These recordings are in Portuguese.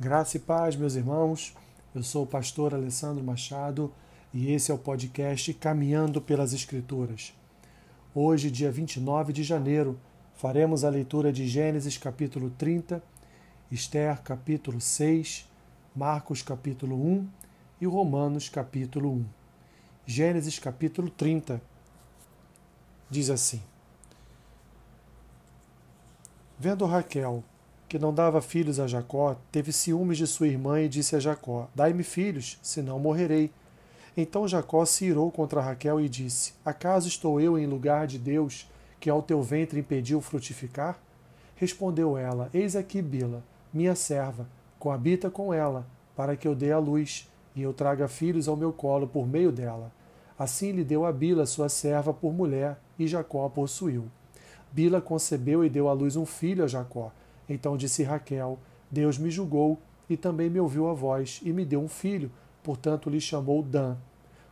Graça e paz, meus irmãos. Eu sou o pastor Alessandro Machado e esse é o podcast Caminhando pelas Escrituras. Hoje, dia 29 de janeiro, faremos a leitura de Gênesis capítulo 30, Esther capítulo 6, Marcos capítulo 1 e Romanos capítulo 1. Gênesis capítulo 30 diz assim: Vendo Raquel que não dava filhos a Jacó, teve ciúmes de sua irmã e disse a Jacó: Dai-me filhos, senão morrerei. Então Jacó se irou contra Raquel e disse: Acaso estou eu em lugar de Deus, que ao teu ventre impediu frutificar? Respondeu ela: Eis aqui Bila, minha serva, coabita com ela, para que eu dê a luz, e eu traga filhos ao meu colo por meio dela. Assim lhe deu a Bila, sua serva, por mulher, e Jacó a possuiu. Bila concebeu e deu à luz um filho a Jacó. Então disse Raquel: Deus me julgou e também me ouviu a voz e me deu um filho, portanto lhe chamou Dan.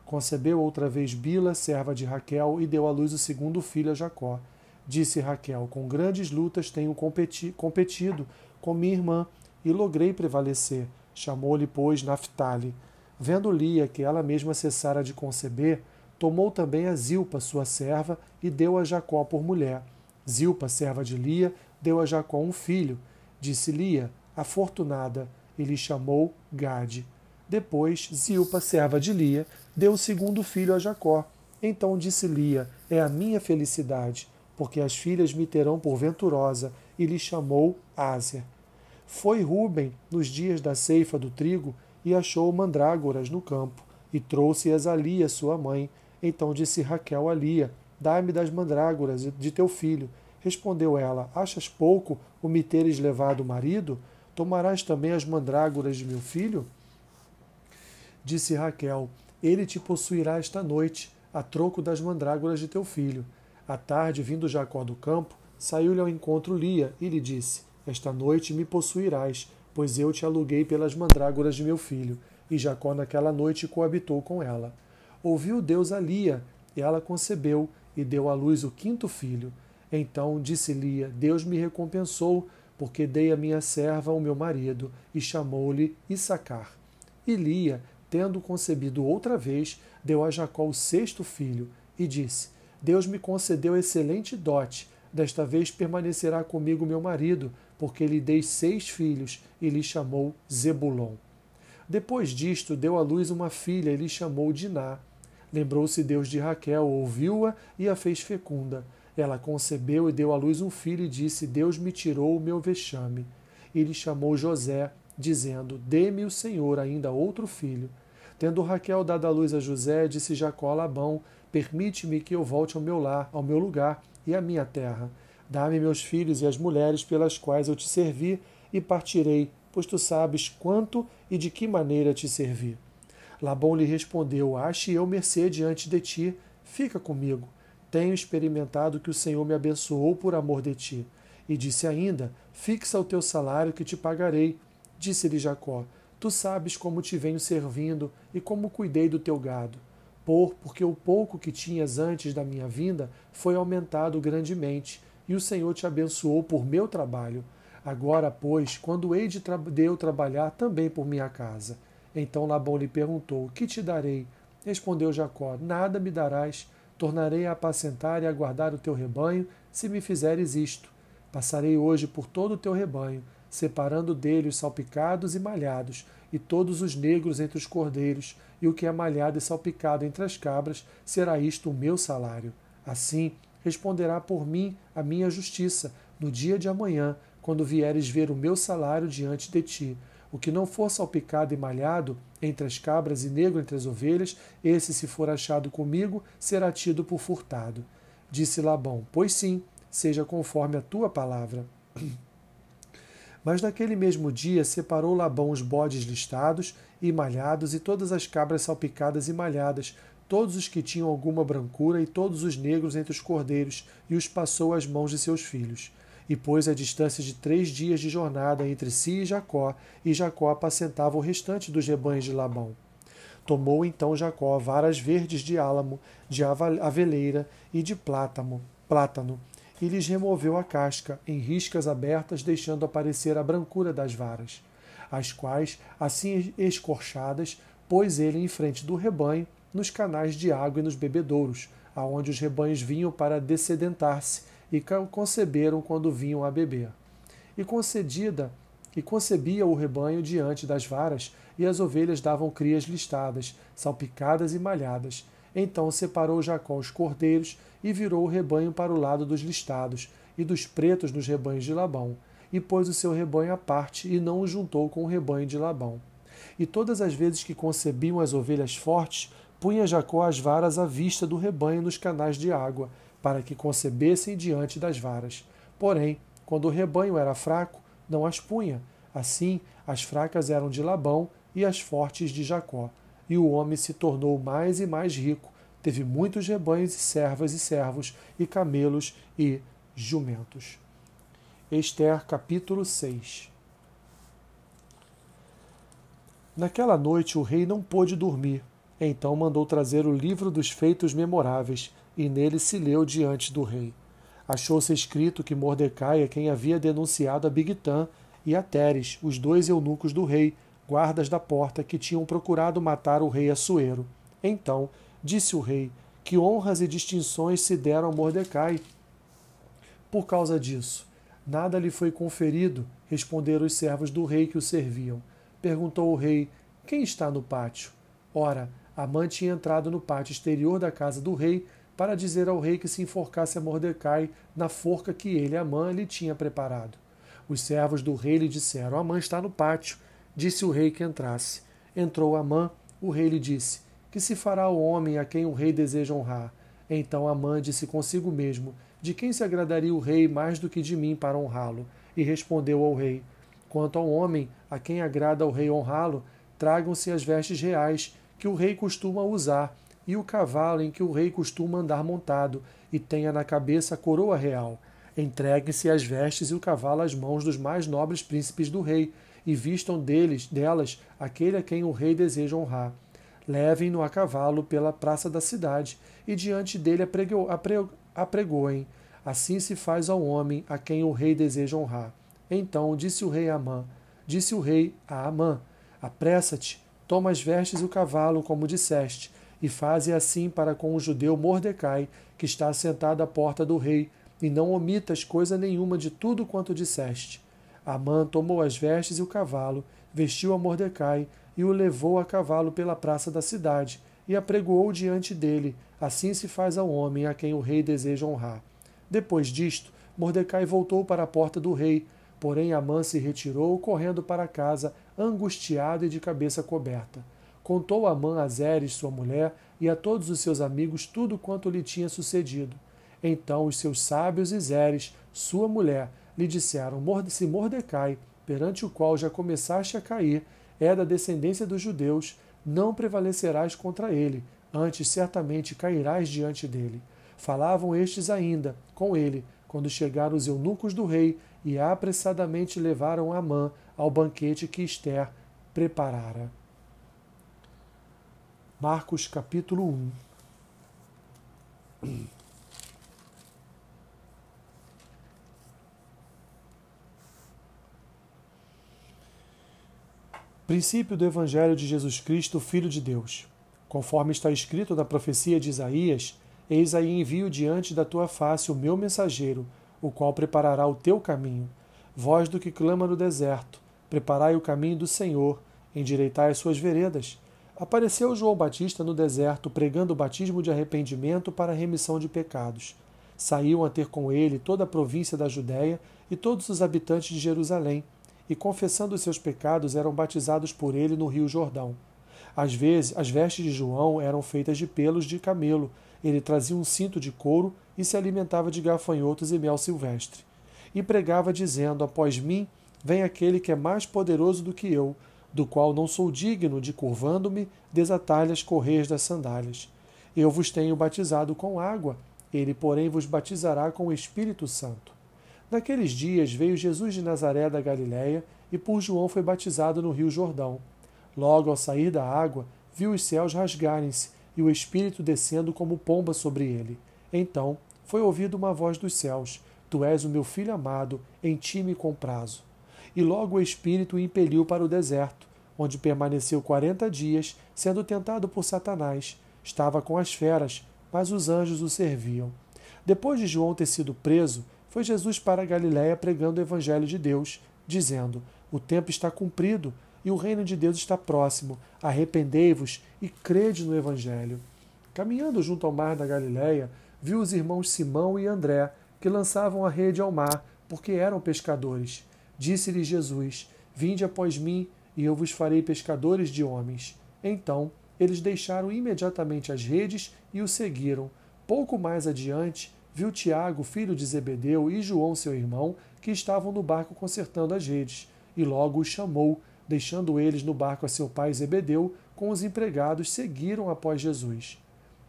Concebeu outra vez Bila, serva de Raquel, e deu à luz o segundo filho a Jacó. Disse Raquel: Com grandes lutas tenho competi competido com minha irmã e logrei prevalecer. Chamou-lhe, pois, Naphtali. Vendo Lia que ela mesma cessara de conceber, tomou também a Zilpa, sua serva, e deu a Jacó por mulher. Zilpa, serva de Lia, deu a Jacó um filho. Disse Lia, afortunada, e lhe chamou Gade. Depois, Zilpa, serva de Lia, deu o segundo filho a Jacó. Então disse Lia: É a minha felicidade, porque as filhas me terão por venturosa, e lhe chamou Ásia. Foi Ruben nos dias da ceifa do trigo e achou mandrágoras no campo, e trouxe-as a Lia, sua mãe. Então disse Raquel a Lia: Dá-me das mandrágoras de teu filho. Respondeu ela: Achas pouco o me teres levado o marido? Tomarás também as mandrágoras de meu filho? Disse Raquel: Ele te possuirá esta noite, a troco das mandrágoras de teu filho. À tarde, vindo Jacó do campo, saiu-lhe ao encontro Lia e lhe disse: Esta noite me possuirás, pois eu te aluguei pelas mandrágoras de meu filho. E Jacó naquela noite coabitou com ela. Ouviu Deus a Lia, e ela concebeu e deu à luz o quinto filho. Então disse Lia: Deus me recompensou, porque dei a minha serva ao meu marido, e chamou-lhe Issacar. E Lia, tendo concebido outra vez, deu a Jacó o sexto filho, e disse: Deus me concedeu excelente dote, desta vez permanecerá comigo meu marido, porque lhe dei seis filhos, e lhe chamou Zebulon. Depois disto, deu à luz uma filha e lhe chamou Diná. Lembrou-se Deus de Raquel, ouviu-a e a fez fecunda. Ela concebeu e deu à luz um filho e disse: Deus me tirou o meu vexame. E lhe chamou José, dizendo: Dê-me o Senhor ainda outro filho. Tendo Raquel dado à luz a José, disse Jacó a Labão: Permite-me que eu volte ao meu lar, ao meu lugar e à minha terra. Dá-me meus filhos e as mulheres pelas quais eu te servi, e partirei, pois tu sabes quanto e de que maneira te servi. Labão lhe respondeu: Ache eu mercê diante de ti, fica comigo. Tenho experimentado que o Senhor me abençoou por amor de ti. E disse ainda: Fixa o teu salário que te pagarei. Disse-lhe Jacó: Tu sabes como te venho servindo e como cuidei do teu gado. Por, porque o pouco que tinhas antes da minha vinda foi aumentado grandemente, e o Senhor te abençoou por meu trabalho. Agora, pois, quando hei de, tra de eu trabalhar também por minha casa? Então Labão lhe perguntou: Que te darei? Respondeu Jacó: Nada me darás Tornarei a apacentar e a guardar o teu rebanho, se me fizeres isto. Passarei hoje por todo o teu rebanho, separando dele os salpicados e malhados, e todos os negros entre os cordeiros, e o que é malhado e salpicado entre as cabras, será isto o meu salário. Assim responderá por mim a minha justiça, no dia de amanhã, quando vieres ver o meu salário diante de ti. O que não for salpicado e malhado entre as cabras e negro entre as ovelhas, esse, se for achado comigo, será tido por furtado. Disse Labão: Pois sim, seja conforme a tua palavra. Mas naquele mesmo dia separou Labão os bodes listados e malhados e todas as cabras salpicadas e malhadas, todos os que tinham alguma brancura e todos os negros entre os cordeiros, e os passou às mãos de seus filhos e pôs a distância de três dias de jornada entre si e Jacó, e Jacó apacentava o restante dos rebanhos de Labão. Tomou então Jacó varas verdes de álamo, de aveleira e de plátano, plátano, e lhes removeu a casca, em riscas abertas, deixando aparecer a brancura das varas. as quais, assim escorchadas, pôs ele em frente do rebanho, nos canais de água e nos bebedouros, aonde os rebanhos vinham para descedentar-se e conceberam quando vinham a beber. E concedida e concebia o rebanho diante das varas, e as ovelhas davam crias listadas, salpicadas e malhadas. Então separou Jacó os cordeiros e virou o rebanho para o lado dos listados e dos pretos nos rebanhos de Labão, e pôs o seu rebanho à parte e não o juntou com o rebanho de Labão. E todas as vezes que concebiam as ovelhas fortes, punha Jacó as varas à vista do rebanho nos canais de água, para que concebessem diante das varas. Porém, quando o rebanho era fraco, não as punha. Assim, as fracas eram de Labão e as fortes de Jacó. E o homem se tornou mais e mais rico, teve muitos rebanhos e servas e servos, e camelos e jumentos. Esther capítulo 6 Naquela noite o rei não pôde dormir, então mandou trazer o livro dos feitos memoráveis, e nele se leu diante do rei. Achou-se escrito que Mordecai é quem havia denunciado a Bigtã e a Teres, os dois eunucos do rei, guardas da porta, que tinham procurado matar o rei Assuero. Então disse o rei que honras e distinções se deram a Mordecai. Por causa disso, nada lhe foi conferido, responderam os servos do rei que o serviam. Perguntou o rei: Quem está no pátio? Ora, Amã tinha entrado no pátio exterior da casa do rei para dizer ao rei que se enforcasse a Mordecai na forca que ele, Amã, lhe tinha preparado. Os servos do rei lhe disseram: Amã está no pátio. Disse o rei que entrasse. Entrou Amã, o rei lhe disse: Que se fará o homem a quem o rei deseja honrar? Então Amã disse consigo mesmo: De quem se agradaria o rei mais do que de mim para honrá-lo? E respondeu ao rei: Quanto ao homem a quem agrada o rei honrá-lo, tragam-se as vestes reais que o rei costuma usar, e o cavalo em que o rei costuma andar montado, e tenha na cabeça a coroa real. Entreguem-se as vestes e o cavalo às mãos dos mais nobres príncipes do rei, e vistam deles, delas aquele a quem o rei deseja honrar. Levem-no a cavalo pela praça da cidade, e diante dele apregoem. Assim se faz ao homem a quem o rei deseja honrar. Então disse o rei a Amã, disse o rei a Amã, apressa-te, Toma as vestes e o cavalo, como disseste, e faze assim para com o judeu Mordecai, que está sentado à porta do rei, e não omitas coisa nenhuma de tudo quanto disseste. Amã tomou as vestes e o cavalo, vestiu a Mordecai e o levou a cavalo pela praça da cidade, e apregoou diante dele. Assim se faz ao homem a quem o rei deseja honrar. Depois disto, Mordecai voltou para a porta do rei, porém Amã se retirou, correndo para casa, angustiado e de cabeça coberta. Contou Amã a Zeres, sua mulher, e a todos os seus amigos tudo quanto lhe tinha sucedido. Então os seus sábios e Zeres, sua mulher, lhe disseram: Se Mordecai, perante o qual já começaste a cair, é da descendência dos judeus, não prevalecerás contra ele, antes certamente cairás diante dele. Falavam estes ainda com ele, quando chegaram os eunucos do rei e apressadamente levaram Amã ao banquete que Esther preparara. Marcos capítulo 1 Princípio do Evangelho de Jesus Cristo, Filho de Deus. Conforme está escrito na profecia de Isaías, eis aí envio diante da tua face o meu mensageiro, o qual preparará o teu caminho. Voz do que clama no deserto, preparai o caminho do Senhor, endireitai as suas veredas. Apareceu João Batista no deserto, pregando o batismo de arrependimento para a remissão de pecados. Saiu a ter com ele toda a província da Judéia e todos os habitantes de Jerusalém, e confessando os seus pecados eram batizados por ele no rio Jordão. Às vezes, as vestes de João eram feitas de pelos de camelo, ele trazia um cinto de couro e se alimentava de gafanhotos e mel silvestre. E pregava, dizendo: Após mim vem aquele que é mais poderoso do que eu, do qual não sou digno de, curvando-me, desatar-lhe as correias das sandálias. Eu vos tenho batizado com água, ele, porém, vos batizará com o Espírito Santo. Naqueles dias veio Jesus de Nazaré da Galiléia e por João foi batizado no rio Jordão. Logo ao sair da água, viu os céus rasgarem-se e o Espírito descendo como pomba sobre ele. Então foi ouvida uma voz dos céus: Tu és o meu filho amado, em ti me comprazo. E logo o Espírito o impeliu para o deserto, onde permaneceu quarenta dias, sendo tentado por Satanás. Estava com as feras, mas os anjos o serviam. Depois de João ter sido preso, foi Jesus para Galiléia pregando o Evangelho de Deus, dizendo: O tempo está cumprido e o reino de Deus está próximo. Arrependei-vos e crede no Evangelho. Caminhando junto ao mar da Galiléia, viu os irmãos Simão e André, que lançavam a rede ao mar, porque eram pescadores. Disse-lhes Jesus: Vinde após mim, e eu vos farei pescadores de homens. Então eles deixaram imediatamente as redes e o seguiram. Pouco mais adiante, viu Tiago, filho de Zebedeu, e João, seu irmão, que estavam no barco consertando as redes, e logo os chamou, deixando eles no barco a seu pai Zebedeu, com os empregados, seguiram após Jesus.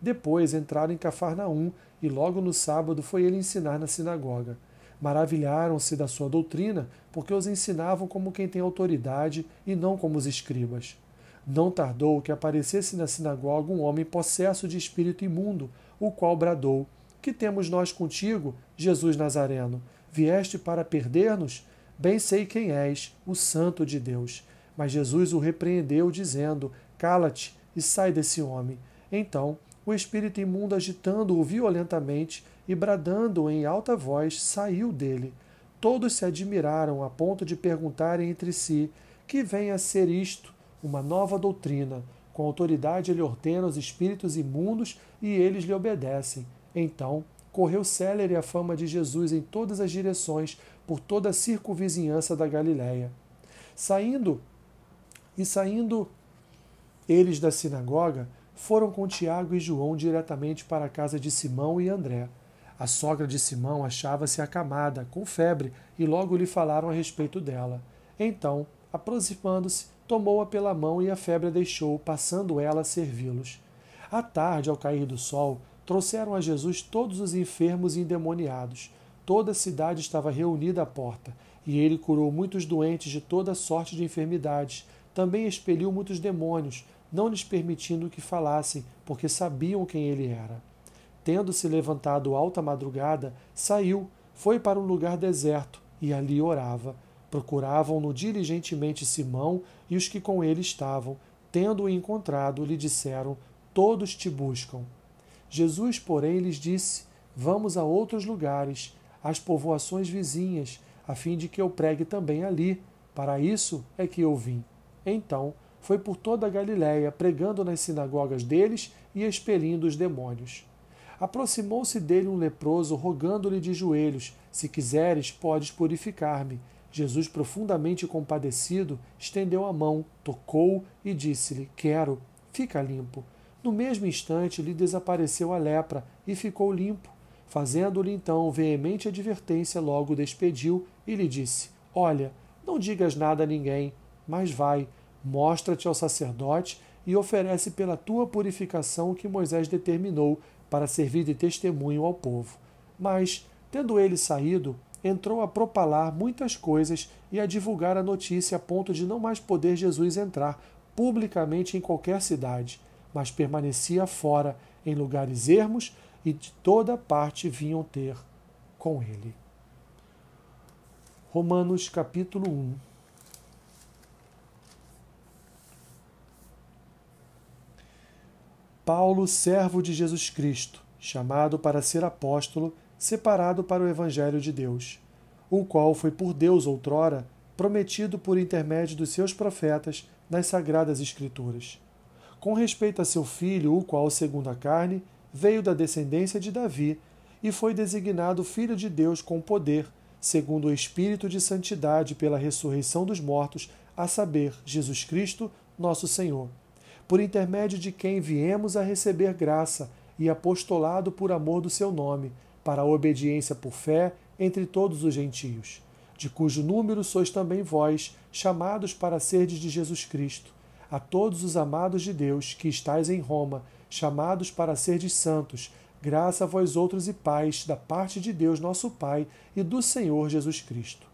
Depois entraram em Cafarnaum, e logo no sábado foi ele ensinar na sinagoga. Maravilharam-se da sua doutrina, porque os ensinavam como quem tem autoridade e não como os escribas. Não tardou que aparecesse na sinagoga um homem possesso de espírito imundo, o qual bradou: Que temos nós contigo, Jesus Nazareno? Vieste para perder-nos? Bem sei quem és, o Santo de Deus. Mas Jesus o repreendeu, dizendo: Cala-te e sai desse homem. Então, o espírito imundo, agitando-o violentamente e bradando em alta voz, saiu dele. Todos se admiraram a ponto de perguntarem entre si: Que vem a ser isto? Uma nova doutrina. Com autoridade ele ordena os espíritos imundos e eles lhe obedecem. Então, correu célere a fama de Jesus em todas as direções, por toda a circunvizinhança da Galiléia. Saindo e saindo eles da sinagoga, foram com Tiago e João diretamente para a casa de Simão e André. A sogra de Simão achava-se acamada, com febre, e logo lhe falaram a respeito dela. Então, aproximando-se, tomou-a pela mão e a febre a deixou, passando ela a servi-los. À tarde, ao cair do sol, trouxeram a Jesus todos os enfermos e endemoniados. Toda a cidade estava reunida à porta, e ele curou muitos doentes de toda sorte de enfermidades. Também expeliu muitos demônios, não lhes permitindo que falassem, porque sabiam quem ele era. Tendo-se levantado alta madrugada, saiu, foi para um lugar deserto e ali orava. Procuravam-no diligentemente Simão e os que com ele estavam. Tendo-o encontrado, lhe disseram: Todos te buscam. Jesus, porém, lhes disse: Vamos a outros lugares, às povoações vizinhas, a fim de que eu pregue também ali. Para isso é que eu vim. Então, foi por toda a Galiléia, pregando nas sinagogas deles e expelindo os demônios. Aproximou-se dele um leproso, rogando-lhe de joelhos: Se quiseres, podes purificar-me. Jesus, profundamente compadecido, estendeu a mão, tocou e disse-lhe: Quero, fica limpo. No mesmo instante lhe desapareceu a lepra e ficou limpo. Fazendo-lhe então veemente advertência, logo despediu e lhe disse: Olha, não digas nada a ninguém, mas vai, Mostra-te ao sacerdote e oferece pela tua purificação o que Moisés determinou para servir de testemunho ao povo. Mas, tendo ele saído, entrou a propalar muitas coisas e a divulgar a notícia a ponto de não mais poder Jesus entrar publicamente em qualquer cidade, mas permanecia fora, em lugares ermos, e de toda parte vinham ter com ele. Romanos capítulo 1 Paulo, servo de Jesus Cristo, chamado para ser apóstolo, separado para o Evangelho de Deus, o qual foi por Deus outrora prometido por intermédio dos seus profetas nas sagradas Escrituras. Com respeito a seu filho, o qual, segundo a carne, veio da descendência de Davi e foi designado Filho de Deus com poder, segundo o Espírito de Santidade pela ressurreição dos mortos, a saber, Jesus Cristo, nosso Senhor por intermédio de quem viemos a receber graça e apostolado por amor do seu nome, para a obediência por fé entre todos os gentios, de cujo número sois também vós, chamados para serdes de Jesus Cristo, a todos os amados de Deus que estáis em Roma, chamados para serdes santos, graça a vós outros e paz da parte de Deus nosso Pai e do Senhor Jesus Cristo.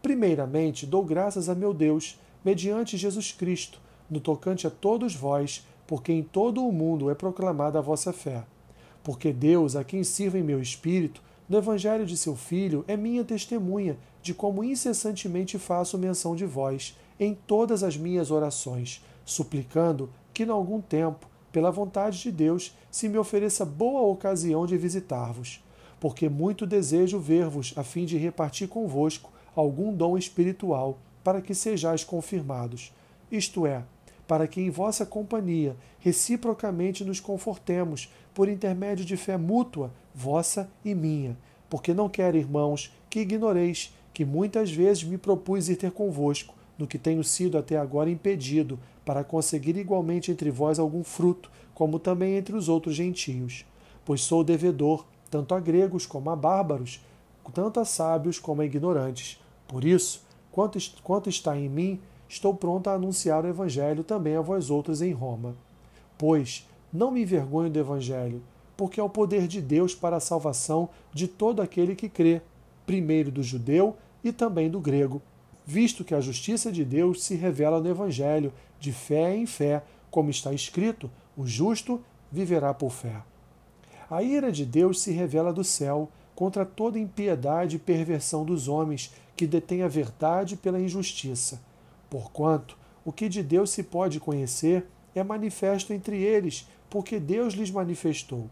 Primeiramente, dou graças a meu Deus, mediante Jesus Cristo, no tocante a todos vós, porque em todo o mundo é proclamada a vossa fé. Porque Deus, a quem sirvo em meu espírito, no Evangelho de seu Filho é minha testemunha de como incessantemente faço menção de vós em todas as minhas orações, suplicando que, em algum tempo, pela vontade de Deus, se me ofereça boa ocasião de visitar-vos, porque muito desejo ver-vos a fim de repartir convosco algum dom espiritual, para que sejais confirmados, isto é, para que em vossa companhia reciprocamente nos confortemos, por intermédio de fé mútua, vossa e minha. Porque não quero, irmãos, que ignoreis que muitas vezes me propus ir ter convosco, no que tenho sido até agora impedido, para conseguir igualmente entre vós algum fruto, como também entre os outros gentios. Pois sou devedor, tanto a gregos como a bárbaros, tanto a sábios como a ignorantes. Por isso, quanto, quanto está em mim, estou pronto a anunciar o Evangelho também a vós outros em Roma. Pois não me envergonho do Evangelho, porque é o poder de Deus para a salvação de todo aquele que crê, primeiro do judeu e também do grego, visto que a justiça de Deus se revela no Evangelho, de fé em fé, como está escrito: o justo viverá por fé. A ira de Deus se revela do céu contra toda impiedade e perversão dos homens que detêm a verdade pela injustiça Porquanto o que de Deus se pode conhecer é manifesto entre eles, porque Deus lhes manifestou.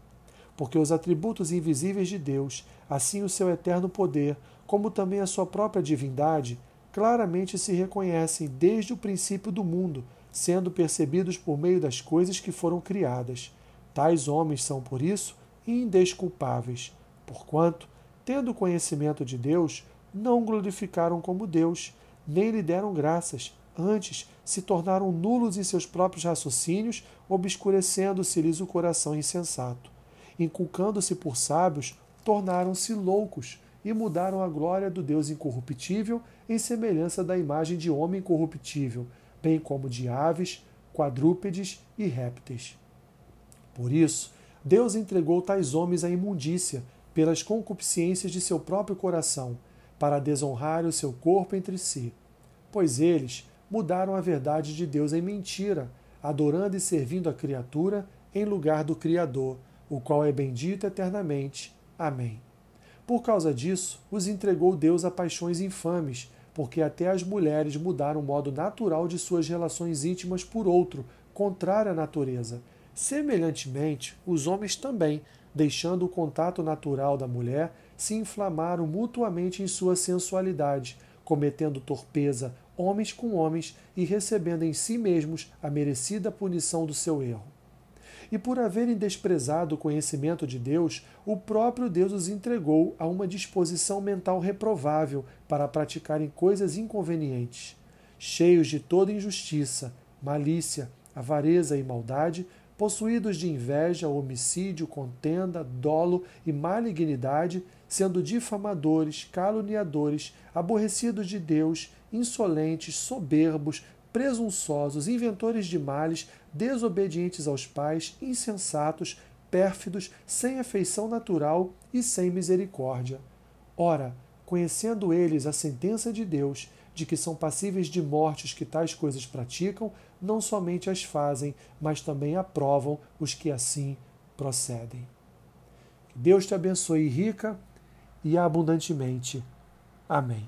Porque os atributos invisíveis de Deus, assim o seu eterno poder, como também a sua própria divindade, claramente se reconhecem desde o princípio do mundo, sendo percebidos por meio das coisas que foram criadas. Tais homens são, por isso, indesculpáveis, porquanto, tendo conhecimento de Deus, não glorificaram como Deus, nem lhe deram graças, antes se tornaram nulos em seus próprios raciocínios, obscurecendo-se-lhes o coração insensato. Inculcando-se por sábios, tornaram-se loucos e mudaram a glória do Deus incorruptível em semelhança da imagem de homem corruptível, bem como de aves, quadrúpedes e répteis. Por isso, Deus entregou tais homens à imundícia pelas concupiscências de seu próprio coração para desonrar o seu corpo entre si. Pois eles mudaram a verdade de Deus em mentira, adorando e servindo a criatura em lugar do Criador, o qual é bendito eternamente. Amém. Por causa disso, os entregou Deus a paixões infames, porque até as mulheres mudaram o modo natural de suas relações íntimas por outro, contrário à natureza. Semelhantemente, os homens também, deixando o contato natural da mulher, se inflamaram mutuamente em sua sensualidade, cometendo torpeza homens com homens e recebendo em si mesmos a merecida punição do seu erro. E por haverem desprezado o conhecimento de Deus, o próprio Deus os entregou a uma disposição mental reprovável para praticarem coisas inconvenientes. Cheios de toda injustiça, malícia, avareza e maldade, possuídos de inveja, homicídio, contenda, dolo e malignidade, sendo difamadores, caluniadores, aborrecidos de Deus, insolentes, soberbos, presunçosos, inventores de males, desobedientes aos pais, insensatos, pérfidos, sem afeição natural e sem misericórdia. Ora, conhecendo eles a sentença de Deus, de que são passíveis de morte os que tais coisas praticam, não somente as fazem, mas também aprovam os que assim procedem. Que Deus te abençoe rica e abundantemente. Amém.